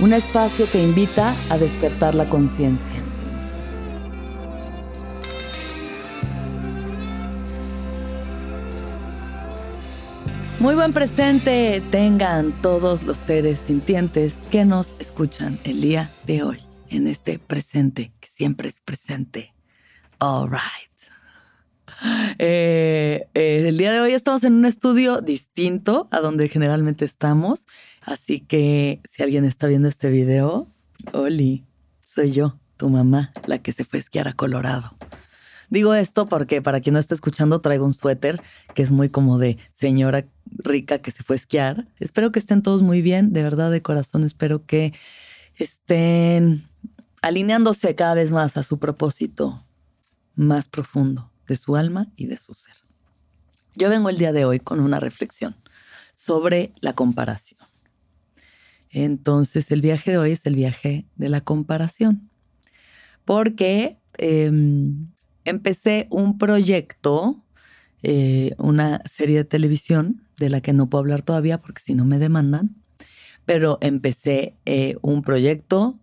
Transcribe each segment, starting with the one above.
un espacio que invita a despertar la conciencia. Muy buen presente tengan todos los seres sintientes que nos escuchan el día de hoy, en este presente que siempre es presente. All right. Eh, eh, el día de hoy estamos en un estudio distinto a donde generalmente estamos. Así que si alguien está viendo este video, Oli, soy yo, tu mamá, la que se fue a esquiar a Colorado. Digo esto porque para quien no está escuchando traigo un suéter que es muy como de señora rica que se fue a esquiar. Espero que estén todos muy bien, de verdad de corazón espero que estén alineándose cada vez más a su propósito más profundo de su alma y de su ser. Yo vengo el día de hoy con una reflexión sobre la comparación. Entonces el viaje de hoy es el viaje de la comparación, porque em, empecé un proyecto, eh, una serie de televisión de la que no puedo hablar todavía porque si no me demandan, pero empecé eh, un proyecto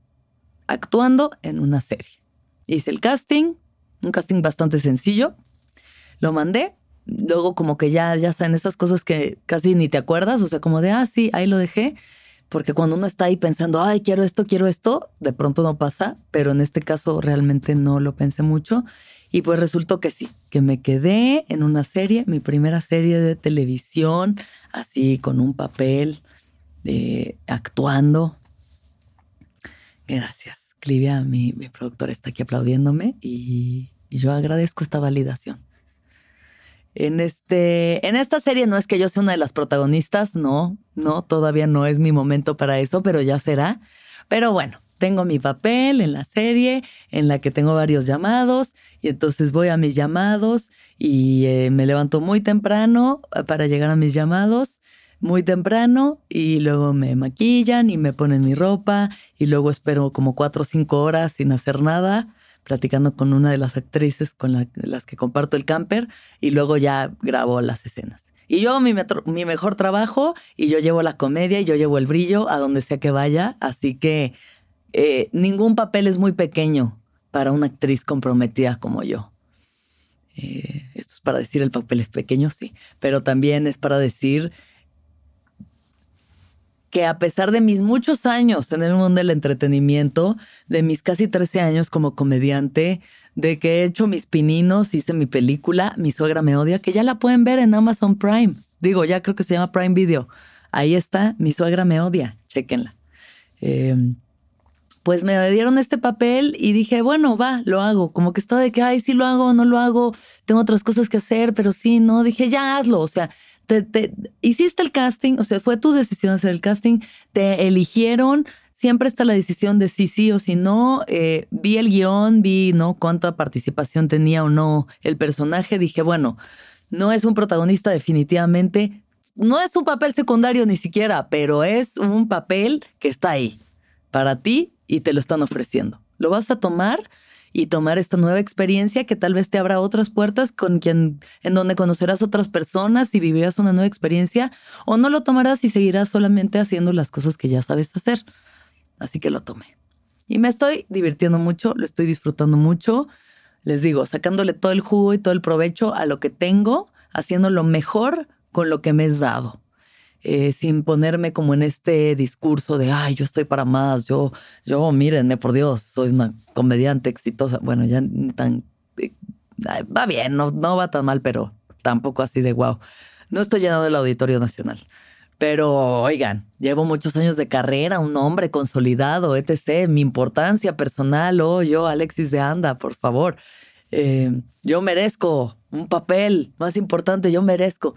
actuando en una serie. Hice el casting, un casting bastante sencillo. Lo mandé. Luego como que ya, ya saben estas cosas que casi ni te acuerdas, o sea, como de, ah, sí, ahí lo dejé. Porque cuando uno está ahí pensando, ay, quiero esto, quiero esto, de pronto no pasa, pero en este caso realmente no lo pensé mucho. Y pues resultó que sí, que me quedé en una serie, mi primera serie de televisión, así con un papel, de, actuando. Gracias. Clivia, mi, mi productora, está aquí aplaudiéndome y y yo agradezco esta validación. En, este, en esta serie no es que yo sea una de las protagonistas, no, no, todavía no es mi momento para eso, pero ya será. Pero bueno, tengo mi papel en la serie en la que tengo varios llamados y entonces voy a mis llamados y eh, me levanto muy temprano para llegar a mis llamados, muy temprano y luego me maquillan y me ponen mi ropa y luego espero como cuatro o cinco horas sin hacer nada platicando con una de las actrices con las que comparto el camper y luego ya grabo las escenas. Y yo mi, mi mejor trabajo y yo llevo la comedia y yo llevo el brillo a donde sea que vaya, así que eh, ningún papel es muy pequeño para una actriz comprometida como yo. Eh, esto es para decir el papel es pequeño, sí, pero también es para decir que a pesar de mis muchos años en el mundo del entretenimiento, de mis casi 13 años como comediante, de que he hecho mis pininos, hice mi película, Mi suegra me odia, que ya la pueden ver en Amazon Prime. Digo, ya creo que se llama Prime Video. Ahí está, Mi suegra me odia, chequenla. Em, pues me dieron este papel y dije, bueno, va, lo hago. Como que estaba de que, ay, sí lo hago, no lo hago, tengo otras cosas que hacer, pero sí, no, dije, ya hazlo. O sea, te, hiciste el casting, o sea, fue tu decisión hacer el casting, te eligieron, siempre está la decisión de si sí o si no. Eh, vi el guion, vi no cuánta participación tenía o no el personaje. Dije, bueno, no es un protagonista definitivamente. No es un papel secundario ni siquiera, pero es un papel que está ahí para ti y te lo están ofreciendo. Lo vas a tomar y tomar esta nueva experiencia que tal vez te abra otras puertas con quien, en donde conocerás otras personas y vivirás una nueva experiencia, o no lo tomarás y seguirás solamente haciendo las cosas que ya sabes hacer. Así que lo tomé. Y me estoy divirtiendo mucho, lo estoy disfrutando mucho. Les digo, sacándole todo el jugo y todo el provecho a lo que tengo, haciendo lo mejor con lo que me es dado. Eh, sin ponerme como en este discurso de, ay, yo estoy para más, yo, yo, mírenme, por Dios, soy una comediante exitosa. Bueno, ya tan, eh, va bien, no, no va tan mal, pero tampoco así de wow. No estoy llenando el Auditorio Nacional. Pero oigan, llevo muchos años de carrera, un hombre consolidado, etc. Mi importancia personal, oh, yo, Alexis de Anda, por favor. Eh, yo merezco un papel más importante, yo merezco.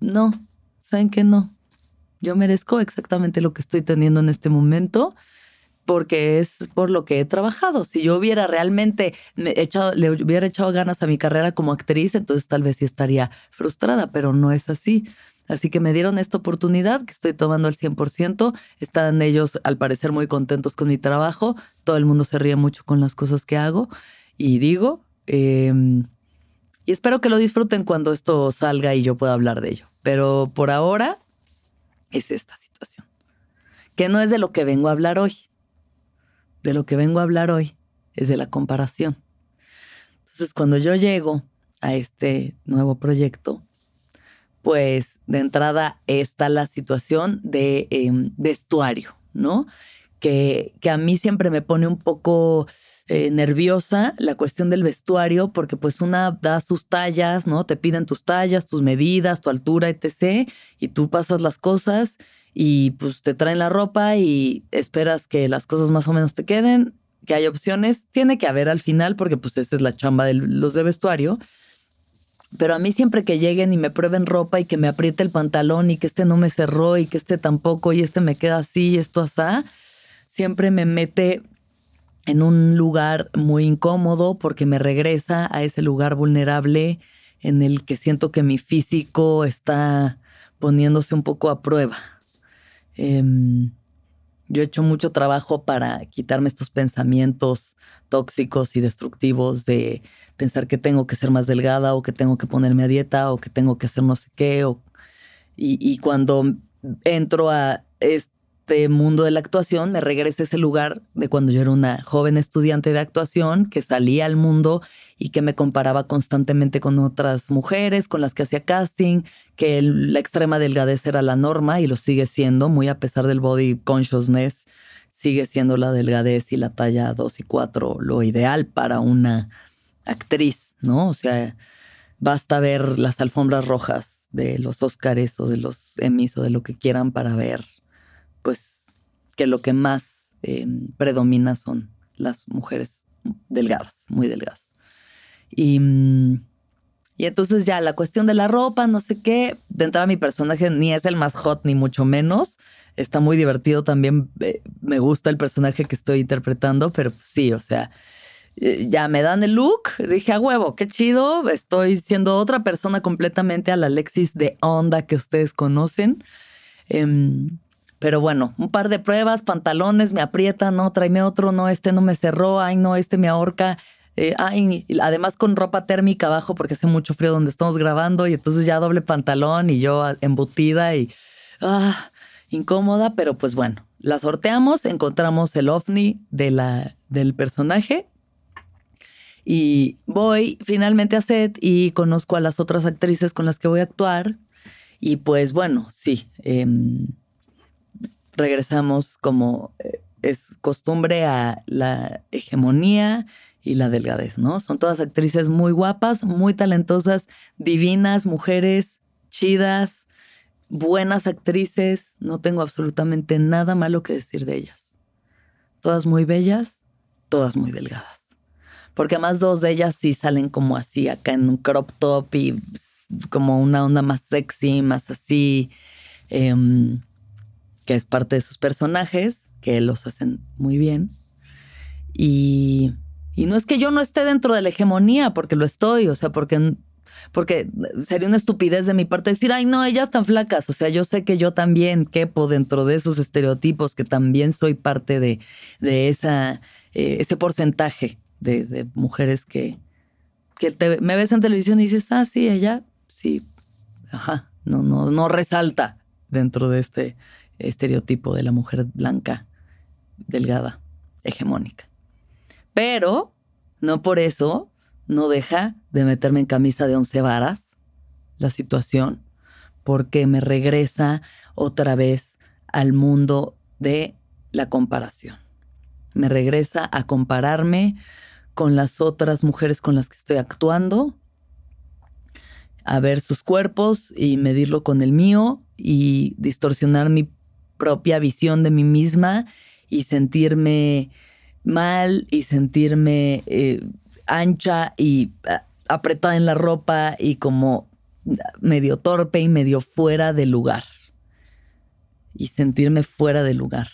No, ¿saben qué no? Yo merezco exactamente lo que estoy teniendo en este momento porque es por lo que he trabajado. Si yo hubiera realmente echado, le hubiera echado ganas a mi carrera como actriz, entonces tal vez sí estaría frustrada, pero no es así. Así que me dieron esta oportunidad que estoy tomando al 100%. Están ellos, al parecer, muy contentos con mi trabajo. Todo el mundo se ríe mucho con las cosas que hago y digo. Em, y espero que lo disfruten cuando esto salga y yo pueda hablar de ello. Pero por ahora es esta situación, que no es de lo que vengo a hablar hoy. De lo que vengo a hablar hoy es de la comparación. Entonces, cuando yo llego a este nuevo proyecto, pues de entrada está la situación de em, vestuario, ¿no? Que, que a mí siempre me pone un poco eh, nerviosa la cuestión del vestuario, porque pues una da sus tallas, ¿no? Te piden tus tallas, tus medidas, tu altura, etc. Y tú pasas las cosas y pues te traen la ropa y esperas que las cosas más o menos te queden, que hay opciones. Tiene que haber al final, porque pues esa es la chamba de los de vestuario. Pero a mí siempre que lleguen y me prueben ropa y que me apriete el pantalón y que este no me cerró y que este tampoco y este me queda así y esto así, siempre me mete en un lugar muy incómodo porque me regresa a ese lugar vulnerable en el que siento que mi físico está poniéndose un poco a prueba. Em, yo he hecho mucho trabajo para quitarme estos pensamientos tóxicos y destructivos de pensar que tengo que ser más delgada o que tengo que ponerme a dieta o que tengo que hacer no sé qué. y, y, cuando entro a este mundo de la actuación, me regresa a ese lugar de cuando yo era una joven estudiante de actuación que salía al mundo y que me comparaba constantemente con otras mujeres con las que hacía casting, que la extrema delgadez era la norma y lo sigue siendo, muy a pesar del body consciousness, sigue siendo la delgadez y la talla 2 y 4 lo ideal para una actriz, ¿no? O sea, basta ver las alfombras rojas de los Óscares o de los Emmys o de lo que quieran para ver pues que lo que más eh, predomina son las mujeres delgadas, muy delgadas. Y, mm, y, entonces ya la cuestión de la ropa, no sé qué, de entrada mi personaje ni es el más hot ni mucho menos. Está muy divertido también, eh, me gusta el personaje que estoy interpretando, pero sí, o sea, eh, ya me dan el look, dije a huevo, qué chido, estoy siendo otra persona completamente a la Alexis de onda que ustedes conocen. Em, pero bueno, un par de pruebas, pantalones, me aprietan, no, tráeme otro, no, este no me cerró, ay, no, este me ahorca. Eh, ay, además con ropa térmica abajo porque hace mucho frío donde estamos grabando y entonces ya doble pantalón y yo embutida y ah, incómoda, pero pues bueno, la sorteamos, encontramos el ovni de la, del personaje y voy finalmente a set y conozco a las otras actrices con las que voy a actuar y pues bueno, sí. Eh, regresamos como eh, es costumbre a la hegemonía y la delgadez, ¿no? Son todas actrices muy guapas, muy talentosas, divinas, mujeres chidas, buenas actrices. No tengo absolutamente nada malo que decir de ellas. Todas muy bellas, todas muy delgadas. Porque además dos de ellas sí salen como así, acá en un crop top y como una onda más sexy, más así. Em, es parte de sus personajes, que los hacen muy bien. Y, y no es que yo no esté dentro de la hegemonía, porque lo estoy, o sea, porque, porque sería una estupidez de mi parte decir, ay, no, ellas están flacas. O sea, yo sé que yo también quepo dentro de esos estereotipos, que también soy parte de, de esa, eh, ese porcentaje de, mujeres que, que me ves en televisión y dices, ah, sí, ella, sí, ajá, no, no, no resalta dentro de este estereotipo de la mujer blanca, delgada, hegemónica. Pero no por eso no deja de meterme en camisa de once varas la situación, porque me regresa otra vez al mundo de la comparación. Me regresa a compararme con las otras mujeres con las que estoy actuando, a ver sus cuerpos y medirlo con el mío y distorsionar mi propia visión de mí misma y sentirme mal y sentirme eh, ancha y ah, apretada en la ropa y como medio torpe y medio fuera de lugar. Y sentirme fuera de lugar.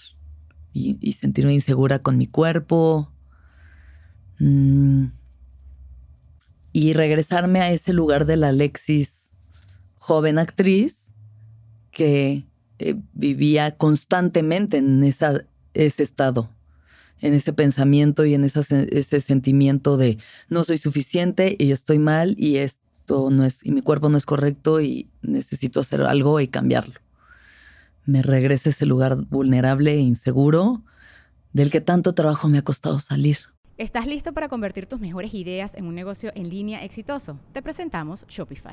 Y, sentirme insegura con mi cuerpo. Mm. Y regresarme a ese lugar de la Alexis joven actriz que eh, vivía constantemente en ese estado, en ese pensamiento y en ese sentimiento de no soy suficiente y estoy mal y esto no es, y mi cuerpo no es correcto y necesito hacer algo y cambiarlo. Me regresa a ese lugar vulnerable e inseguro del que tanto trabajo me ha costado salir. ¿Estás listo para convertir tus mejores ideas en un negocio en línea exitoso? Te presentamos Shopify.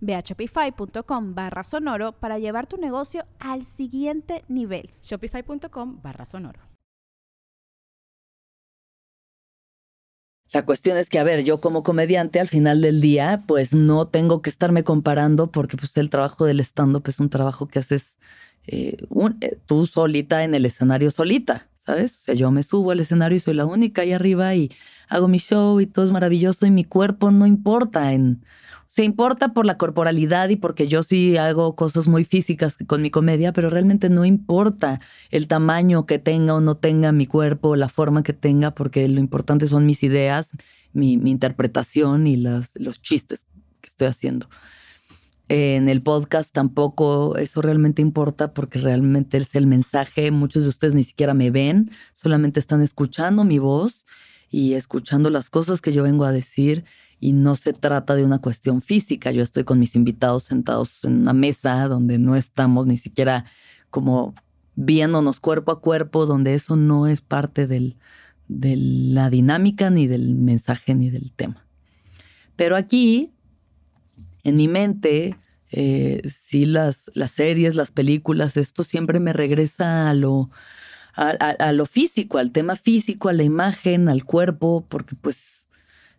Ve a shopify.com barra sonoro para llevar tu negocio al siguiente nivel. Shopify.com barra sonoro. La cuestión es que, a ver, yo como comediante al final del día, pues no tengo que estarme comparando porque pues el trabajo del stand-up es un trabajo que haces eh, eh, tú solita en el escenario solita, ¿sabes? O sea, yo me subo al escenario y soy la única ahí arriba y hago mi show y todo es maravilloso y mi cuerpo no importa en se importa por la corporalidad y porque yo sí hago cosas muy físicas con mi comedia, pero realmente no importa el tamaño que tenga o no tenga mi cuerpo, la forma que tenga, porque lo importante son mis ideas, mi, interpretación y los chistes que estoy haciendo. En el podcast tampoco eso realmente importa porque realmente es el mensaje. Muchos de ustedes ni siquiera me ven, solamente están escuchando mi voz y escuchando las cosas que yo vengo a decir y no se trata de una cuestión física. Yo estoy con mis invitados sentados en una mesa donde no estamos ni siquiera como viéndonos cuerpo a cuerpo, donde eso no es parte del, de la dinámica, ni del mensaje, ni del tema. Pero aquí, en mi mente, eh, sí las, las series, las películas, esto siempre me regresa a lo, a lo físico, al tema físico, a la imagen, al cuerpo, porque pues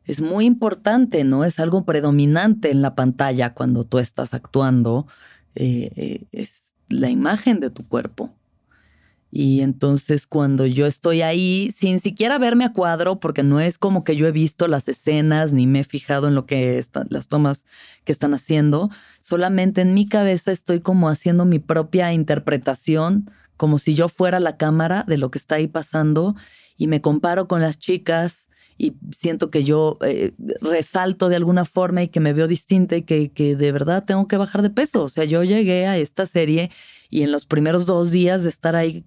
es muy importante, ¿no? Es algo predominante en la pantalla cuando tú estás actuando, eh, eh, es la imagen de tu cuerpo. Y entonces cuando yo estoy ahí, sin siquiera verme a cuadro, porque no es como que yo he visto las escenas ni me he fijado en lo que están, las tomas que están haciendo, solamente en mi cabeza estoy como haciendo mi propia interpretación, como si yo fuera la cámara de lo que está ahí pasando y me comparo con las chicas y siento que yo eh, resalto de alguna forma y que me veo distinta y que, que, de verdad tengo que bajar de peso. O sea, yo llegué a esta serie y en los primeros dos días de estar ahí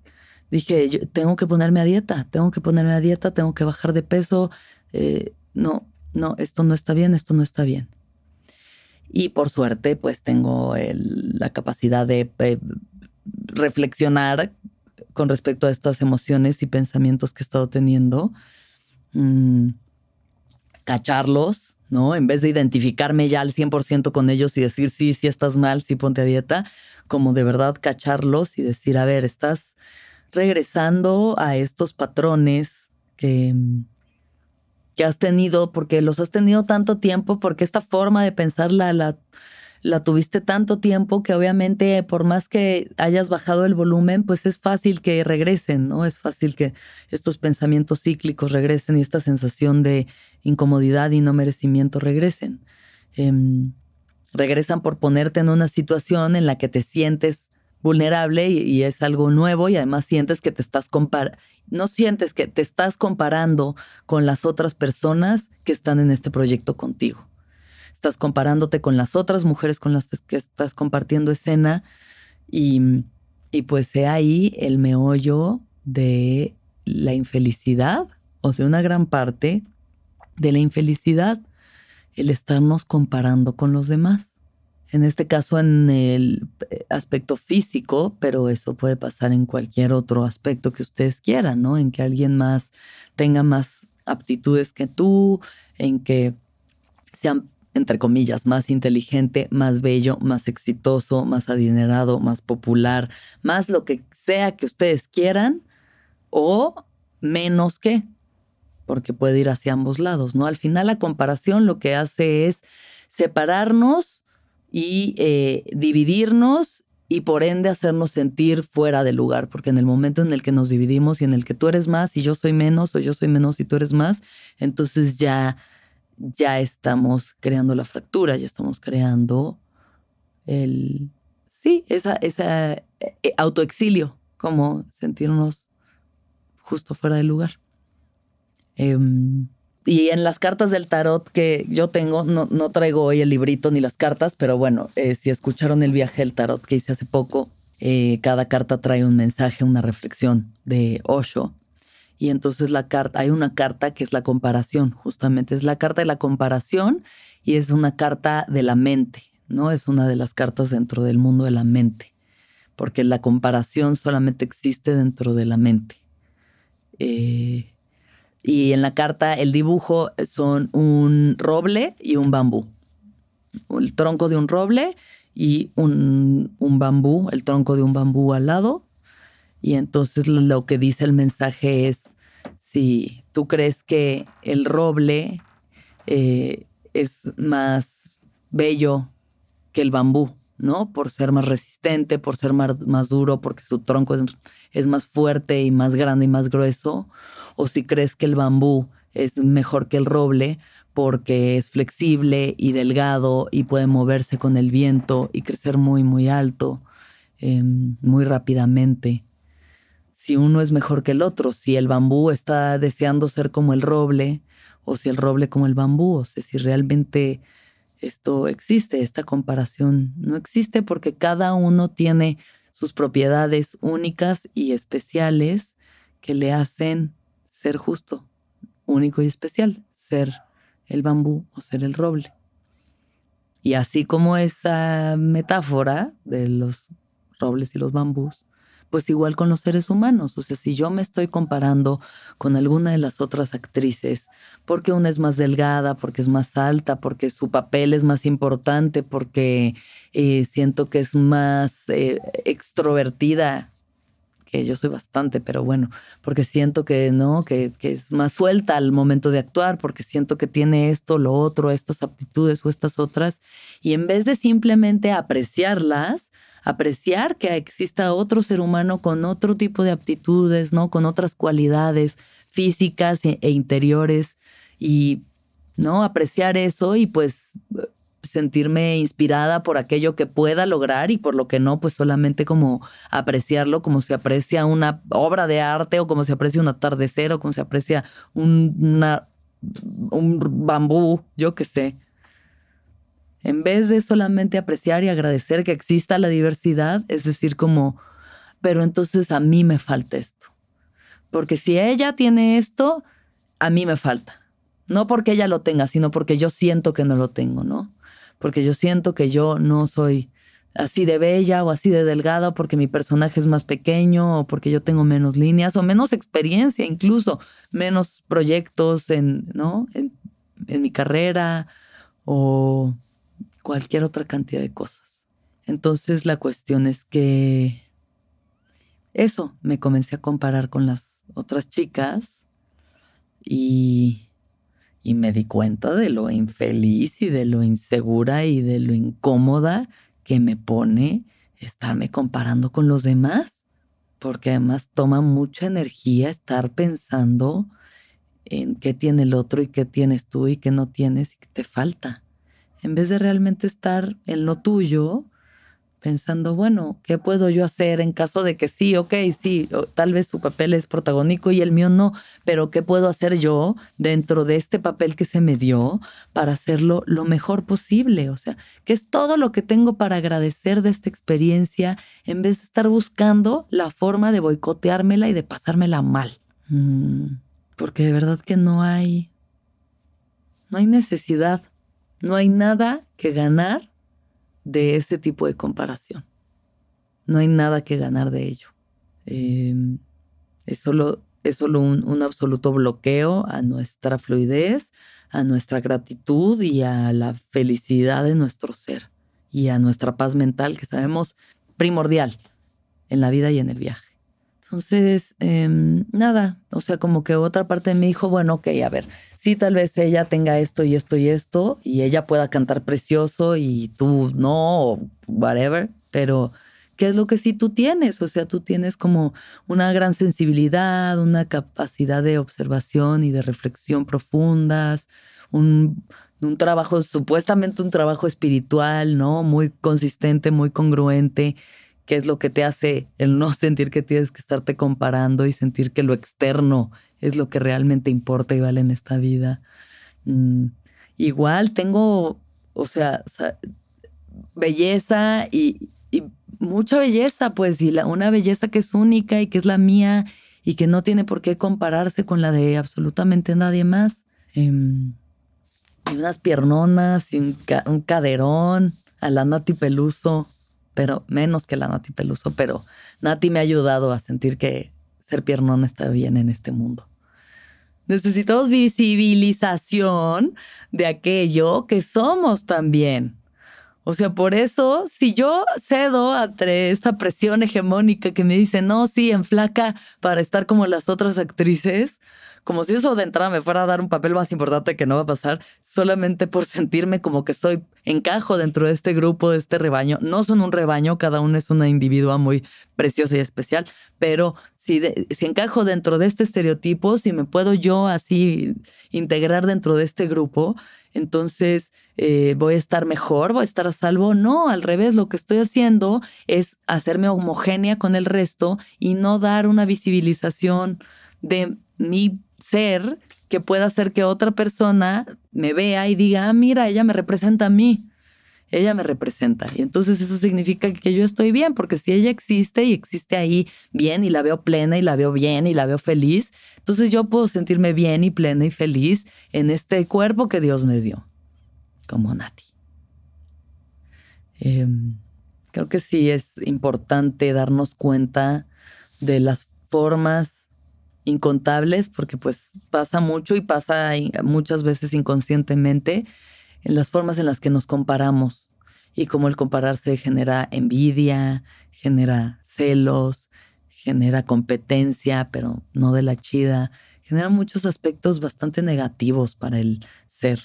dije, tengo que ponerme a dieta, tengo que ponerme a dieta, tengo que bajar de peso. Eh, no, no, esto no está bien, esto no está bien. Y por suerte, pues tengo la capacidad de eh, reflexionar con respecto a estas emociones y pensamientos que he estado teniendo Mm, cacharlos, ¿no? En vez de identificarme ya al 100% con ellos y decir, sí, sí estás mal, sí ponte a dieta, como de verdad cacharlos y decir, a ver, estás regresando a estos patrones que, que has tenido, porque los has tenido tanto tiempo, porque esta forma de pensar la, la, la tuviste tanto tiempo que obviamente por más que hayas bajado el volumen, pues es fácil que regresen, ¿no? Es fácil que estos pensamientos cíclicos regresen y esta sensación de incomodidad y no merecimiento regresen. Em, regresan por ponerte en una situación en la que te sientes vulnerable y, es algo nuevo y además sientes que te estás comparando, no sientes que te estás comparando con las otras personas que están en este proyecto contigo. Estás comparándote con las otras mujeres con las que estás compartiendo escena y, y pues he ahí el meollo de la infelicidad o de una gran parte de la infelicidad, el estarnos comparando con los demás en este caso en el aspecto físico, pero eso puede pasar en cualquier otro aspecto que ustedes quieran, ¿no? En que alguien más tenga más aptitudes que tú, en que sean, entre comillas, más inteligente, más bello, más exitoso, más adinerado, más popular, más lo que sea que ustedes quieran, o menos que, porque puede ir hacia ambos lados, ¿no? Al final la comparación lo que hace es separarnos y eh, dividirnos y por ende hacernos sentir fuera de lugar, porque en el momento en el que nos dividimos y en el que tú eres más y yo soy menos o yo soy menos y tú eres más, entonces ya ya estamos creando la fractura, ya estamos creando el sí, esa esa eh, autoexilio, como sentirnos justo fuera de lugar. Em, y en las cartas del tarot que yo tengo, no, no traigo hoy el librito ni las cartas, pero bueno, eh, si escucharon el viaje del tarot que hice hace poco, eh, cada carta trae un mensaje, una reflexión de Osho. Y entonces la carta, hay una carta que es la comparación, justamente es la carta de la comparación y es una carta de la mente, ¿no? Es una de las cartas dentro del mundo de la mente, porque la comparación solamente existe dentro de la mente. Eh, y en la carta el dibujo son un roble y un bambú. El tronco de un roble y un, un bambú, el tronco de un bambú al lado. Y entonces lo que dice el mensaje es, si tú crees que el roble eh, es más bello que el bambú, ¿no? Por ser más resistente, por ser más, duro, porque su tronco es, es, más fuerte y más grande y más grueso. O si crees que el bambú es mejor que el roble porque es flexible y delgado y puede moverse con el viento y crecer muy, muy alto, em, muy rápidamente. Si uno es mejor que el otro, si el bambú está deseando ser como el roble o si el roble como el bambú, o sea, si realmente esto existe, esta comparación no existe porque cada uno tiene sus propiedades únicas y especiales que le hacen ser justo, único y especial, ser el bambú o ser el roble. Y así como esa metáfora de los robles y los bambús, pues igual con los seres humanos. O sea, si yo me estoy comparando con alguna de las otras actrices, porque una es más delgada, porque es más alta, porque su papel es más importante, porque eh, siento que es más eh, extrovertida, que yo soy bastante, pero bueno, porque siento que no, que, que es más suelta al momento de actuar, porque siento que tiene esto, lo otro, estas aptitudes o estas otras, y en vez de simplemente apreciarlas, apreciar que exista otro ser humano con otro tipo de aptitudes, ¿no? Con otras cualidades físicas e, e interiores y, ¿no? Apreciar eso y pues sentirme inspirada por aquello que pueda lograr y por lo que no, pues solamente como apreciarlo como se aprecia una obra de arte o como se aprecia un atardecer o como se aprecia un, un bambú, yo qué sé. En vez de solamente apreciar y agradecer que exista la diversidad, es decir, como, pero entonces a mí me falta esto. Porque si ella tiene esto, a mí me falta. No porque ella lo tenga, sino porque yo siento que no lo tengo, ¿no? Porque yo siento que yo no soy así de bella o así de delgada porque mi personaje es más pequeño o porque yo tengo menos líneas o menos experiencia, incluso menos proyectos en, ¿no? en, en mi carrera o cualquier otra cantidad de cosas. Entonces la cuestión es que eso, me comencé a comparar con las otras chicas y, y me di cuenta de lo infeliz y de lo insegura y de lo incómoda que me pone estarme comparando con los demás, porque además toma mucha energía estar pensando en qué tiene el otro y qué tienes tú y qué no tienes y qué te falta, en vez de realmente estar en lo tuyo pensando, bueno, ¿qué puedo yo hacer en caso de que sí, ok, sí, tal vez su papel es protagónico y el mío no, pero ¿qué puedo hacer yo dentro de este papel que se me dio para hacerlo lo mejor posible? O sea, ¿qué es todo lo que tengo para agradecer de esta experiencia en vez de estar buscando la forma de boicoteármela y de pasármela mal? Mm, porque de verdad que no hay, no hay necesidad, no hay nada que ganar de ese tipo de comparación. No hay nada que ganar de ello. Em, es solo, es solo un, un, absoluto bloqueo a nuestra fluidez, a nuestra gratitud y a la felicidad de nuestro ser y a nuestra paz mental que sabemos primordial en la vida y en el viaje. Entonces, em, nada, o sea, como que otra parte mí dijo, bueno, ok, a ver, sí, tal vez ella tenga esto y esto y esto, y ella pueda cantar precioso y tú no, o whatever, pero ¿qué es lo que sí tú tienes? O sea, tú tienes como una gran sensibilidad, una capacidad de observación y de reflexión profundas, un, un trabajo, supuestamente un trabajo espiritual, ¿no? Muy consistente, muy congruente qué es lo que te hace el no sentir que tienes que estarte comparando y sentir que lo externo es lo que realmente importa y vale en esta vida. Mm, igual tengo, o sea, belleza y, mucha belleza, pues, y la, una belleza que es única y que es la mía y que no tiene por qué compararse con la de absolutamente nadie más. Em, y unas piernonas y un, caderón a la Nati pero menos que la Nati Peluso, pero Nati me ha ayudado a sentir que ser piernón está bien en este mundo. Necesitamos visibilización de aquello que somos también. O sea, por eso, si yo cedo ante esta presión hegemónica que me dice, no, sí, en flaca para estar como las otras actrices, como si eso de entrada me fuera a dar un papel más importante que no va a pasar, solamente por sentirme como que soy encajo dentro de este grupo, de este rebaño. No son un rebaño, cada uno es una individua muy preciosa y especial, pero si, si encajo dentro de este estereotipo, si me puedo yo así integrar dentro de este grupo, entonces eh, voy a estar mejor, voy a estar a salvo. No, al revés, lo que estoy haciendo es hacerme homogénea con el resto y no dar una visibilización de mi ser que pueda hacer que otra persona me vea y diga, ah, mira, ella me representa a mí. Ella me representa. Y entonces eso significa que yo estoy bien, porque si ella existe y existe ahí bien y la veo plena y la veo bien y la veo feliz, entonces yo puedo sentirme bien y plena y feliz en este cuerpo que Dios me dio, como Nati. Em, creo que sí es importante darnos cuenta de las formas incontables, porque pues pasa mucho y pasa muchas veces inconscientemente en las formas en las que nos comparamos. Y cómo el compararse genera envidia, genera celos, genera competencia, pero no de la chida, genera muchos aspectos bastante negativos para el ser,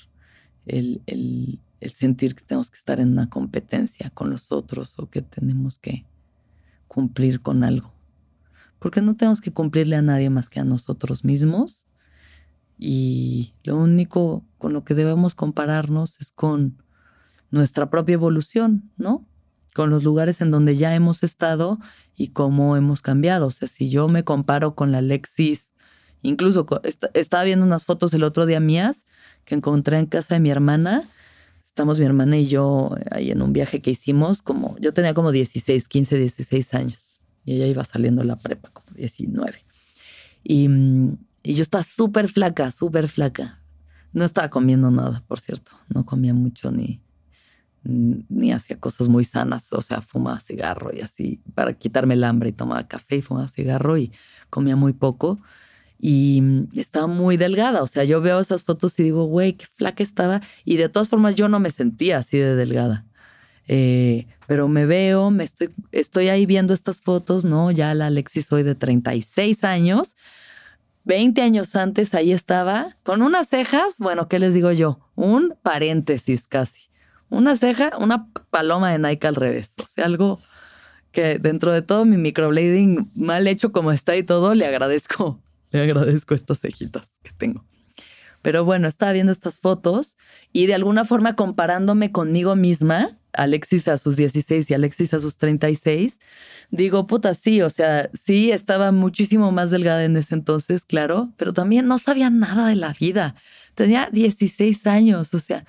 el, el sentir que tenemos que estar en una competencia con los otros o que tenemos que cumplir con algo porque no tenemos que cumplirle a nadie más que a nosotros mismos. Y lo único con lo que debemos compararnos es con nuestra propia evolución, ¿no? Con los lugares en donde ya hemos estado y cómo hemos cambiado. O sea, si yo me comparo con la Alexis, incluso estaba viendo unas fotos el otro día mías que encontré en casa de mi hermana. Estamos mi hermana y yo ahí en un viaje que hicimos, como yo tenía como 16, 15, 16 años y ella iba saliendo la prepa, como 19. Y, y yo estaba súper flaca, súper flaca. No estaba comiendo nada, por cierto. No comía mucho ni, ni hacía cosas muy sanas. O sea, fumaba cigarro y así para quitarme el hambre y tomaba café y fumaba cigarro y comía muy poco. Y estaba muy delgada. O sea, yo veo esas fotos y digo, güey, qué flaca estaba. Y de todas formas, yo no me sentía así de delgada. Eh, pero me veo, me estoy, estoy ahí viendo estas fotos, ¿no? Ya la Alexis soy de 36 años, 20 años antes ahí estaba, con unas cejas, bueno, ¿qué les digo yo? Un paréntesis casi. Una ceja, una paloma de Nike al revés. O sea, algo que dentro de todo mi microblading mal hecho como está y todo, le agradezco, le agradezco estas cejitas que tengo. Pero bueno, estaba viendo estas fotos y de alguna forma comparándome conmigo misma, Alexis a sus 16 y Alexis a sus 36, digo, puta, sí, o sea, sí, estaba muchísimo más delgada en ese entonces, claro, pero también no sabía nada de la vida. Tenía 16 años, o sea,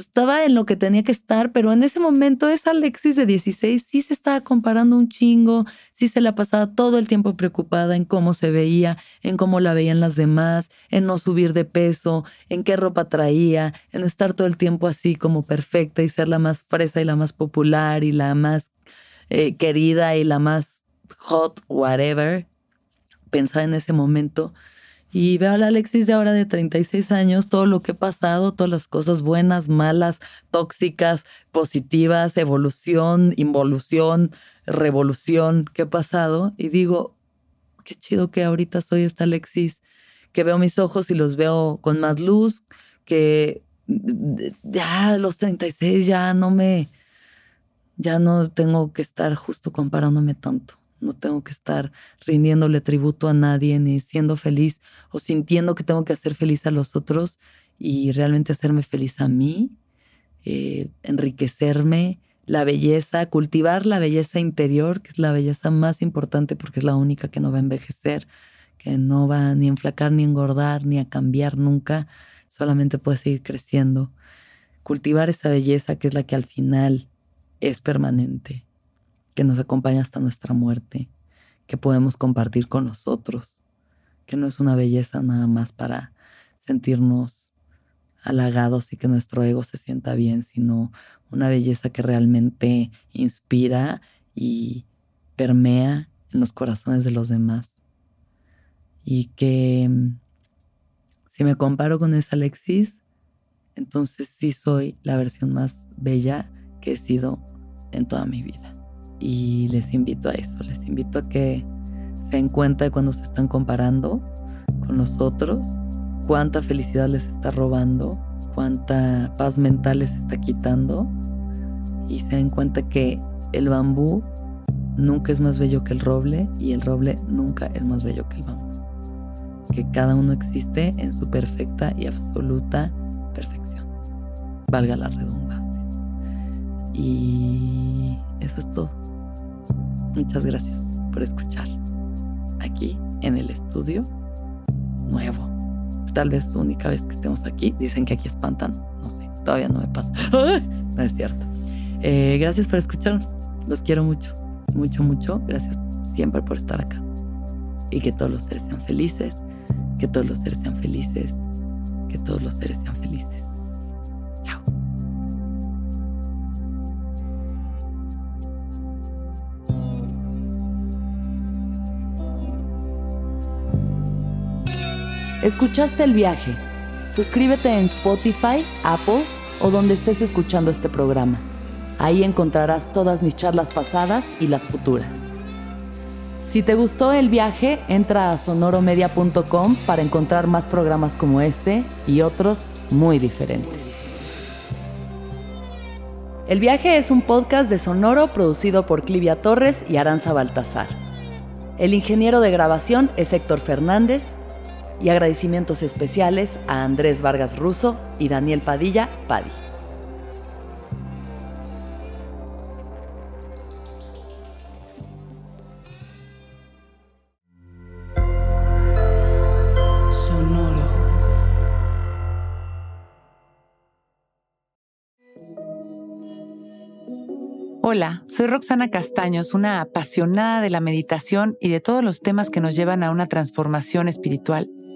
estaba en lo que tenía que estar, pero en ese momento esa Alexis de 16 sí se estaba comparando un chingo, sí se la pasaba todo el tiempo preocupada en cómo se veía, en cómo la veían las demás, en no subir de peso, en qué ropa traía, en estar todo el tiempo así como perfecta y ser la más fresa y la más popular y la más eh, querida y la más hot, whatever. Pensaba en ese momento y veo a la Alexis de ahora de 36 años, todo lo que he pasado, todas las cosas buenas, malas, tóxicas, positivas, evolución, involución, revolución que he pasado. Y digo, qué chido que ahorita soy esta Alexis, que veo mis ojos y los veo con más luz, que ya los 36 ya no me, ya no tengo que estar justo comparándome tanto no tengo que estar rindiéndole tributo a nadie ni siendo feliz o sintiendo que tengo que hacer feliz a los otros y realmente hacerme feliz a mí, eh, enriquecerme, la belleza, cultivar la belleza interior, que es la belleza más importante porque es la única que no va a envejecer, que no va ni a enflacar ni a engordar ni a cambiar nunca, solamente puede seguir creciendo. Cultivar esa belleza que es la que al final es permanente que nos acompaña hasta nuestra muerte, que podemos compartir con nosotros, que no es una belleza nada más para sentirnos halagados y que nuestro ego se sienta bien, sino una belleza que realmente inspira y permea en los corazones de los demás. Y que mm, si me comparo con esa Alexis, entonces sí soy la versión más bella que he sido en toda mi vida. Y les invito a eso, les invito a que se den cuenta de cuando se están comparando con los otros, cuánta felicidad les está robando, cuánta paz mental les está quitando y se den cuenta que el bambú nunca es más bello que el roble y el roble nunca es más bello que el bambú. Que cada uno existe en su perfecta y absoluta perfección. Valga la redundancia. Y eso es todo. Muchas gracias por escuchar aquí en el estudio nuevo. Tal vez única vez que estemos aquí. Dicen que aquí espantan. No sé, todavía no me pasa. No es cierto. Eh, gracias por escuchar. Los quiero mucho, mucho, mucho. Gracias siempre por estar acá. Y que todos los seres sean felices. Que todos los seres sean felices. Que todos los seres sean felices. ¿Escuchaste el viaje? Suscríbete en Spotify, Apple o donde estés escuchando este programa. Ahí encontrarás todas mis charlas pasadas y las futuras. Si te gustó el viaje, entra a sonoromedia.com para encontrar más programas como este y otros muy diferentes. El viaje es un podcast de Sonoro producido por Clivia Torres y Aranza Baltazar. El ingeniero de grabación es Héctor Fernández y agradecimientos especiales a Andrés Vargas Russo y Daniel Padilla Padi. Sonoro. Hola, soy Roxana Castaños, una apasionada de la meditación y de todos los temas que nos llevan a una transformación espiritual